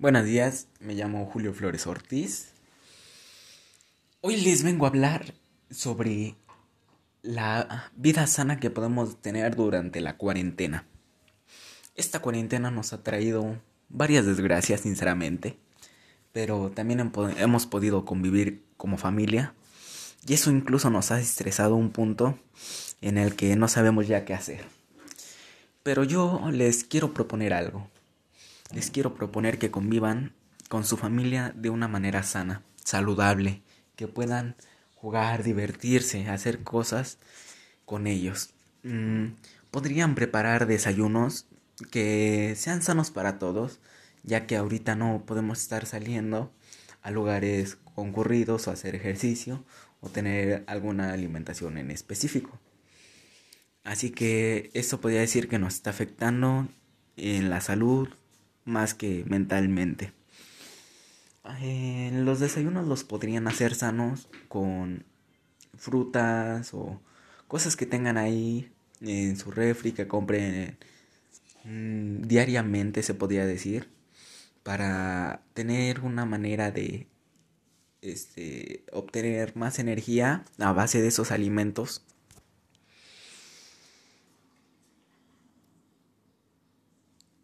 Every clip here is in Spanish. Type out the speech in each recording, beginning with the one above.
Buenos días, me llamo Julio Flores Ortiz. Hoy les vengo a hablar sobre la vida sana que podemos tener durante la cuarentena. Esta cuarentena nos ha traído varias desgracias, sinceramente, pero también hemos podido convivir como familia y eso incluso nos ha estresado un punto en el que no sabemos ya qué hacer. Pero yo les quiero proponer algo les quiero proponer que convivan con su familia de una manera sana, saludable, que puedan jugar, divertirse, hacer cosas con ellos. Mm, podrían preparar desayunos que sean sanos para todos, ya que ahorita no podemos estar saliendo a lugares concurridos o hacer ejercicio o tener alguna alimentación en específico. Así que eso podría decir que nos está afectando en la salud, más que mentalmente. Eh, los desayunos los podrían hacer sanos con frutas o cosas que tengan ahí en su refri que compren mm, diariamente se podría decir para tener una manera de este, obtener más energía a base de esos alimentos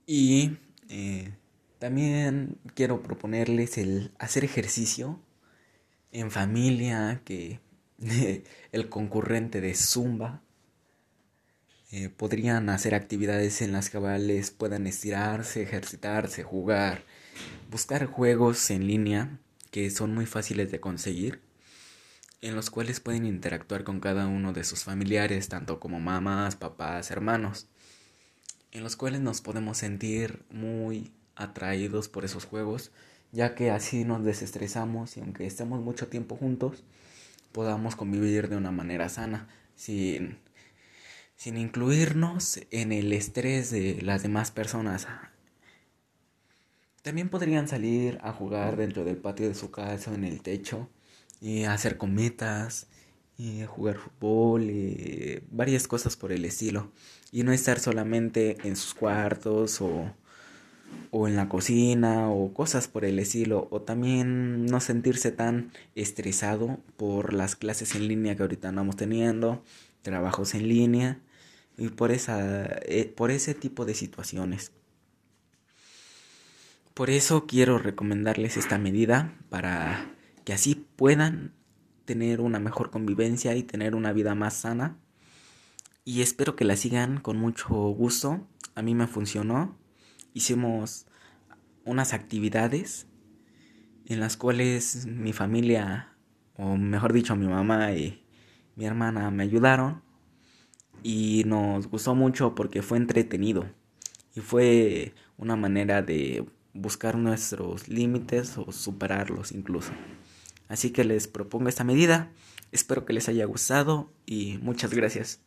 y eh, también quiero proponerles el hacer ejercicio en familia, que el concurrente de Zumba. Eh, podrían hacer actividades en las que puedan estirarse, ejercitarse, jugar, buscar juegos en línea que son muy fáciles de conseguir, en los cuales pueden interactuar con cada uno de sus familiares, tanto como mamás, papás, hermanos en los cuales nos podemos sentir muy atraídos por esos juegos, ya que así nos desestresamos y aunque estemos mucho tiempo juntos, podamos convivir de una manera sana, sin, sin incluirnos en el estrés de las demás personas. También podrían salir a jugar dentro del patio de su casa, en el techo, y hacer cometas, y jugar fútbol y varias cosas por el estilo. Y no estar solamente en sus cuartos o, o en la cocina o cosas por el estilo. O también no sentirse tan estresado por las clases en línea que ahorita andamos teniendo, trabajos en línea y por, esa, eh, por ese tipo de situaciones. Por eso quiero recomendarles esta medida para que así puedan tener una mejor convivencia y tener una vida más sana. Y espero que la sigan con mucho gusto. A mí me funcionó. Hicimos unas actividades en las cuales mi familia, o mejor dicho, mi mamá y mi hermana me ayudaron. Y nos gustó mucho porque fue entretenido. Y fue una manera de buscar nuestros límites o superarlos incluso. Así que les propongo esta medida. Espero que les haya gustado y muchas gracias.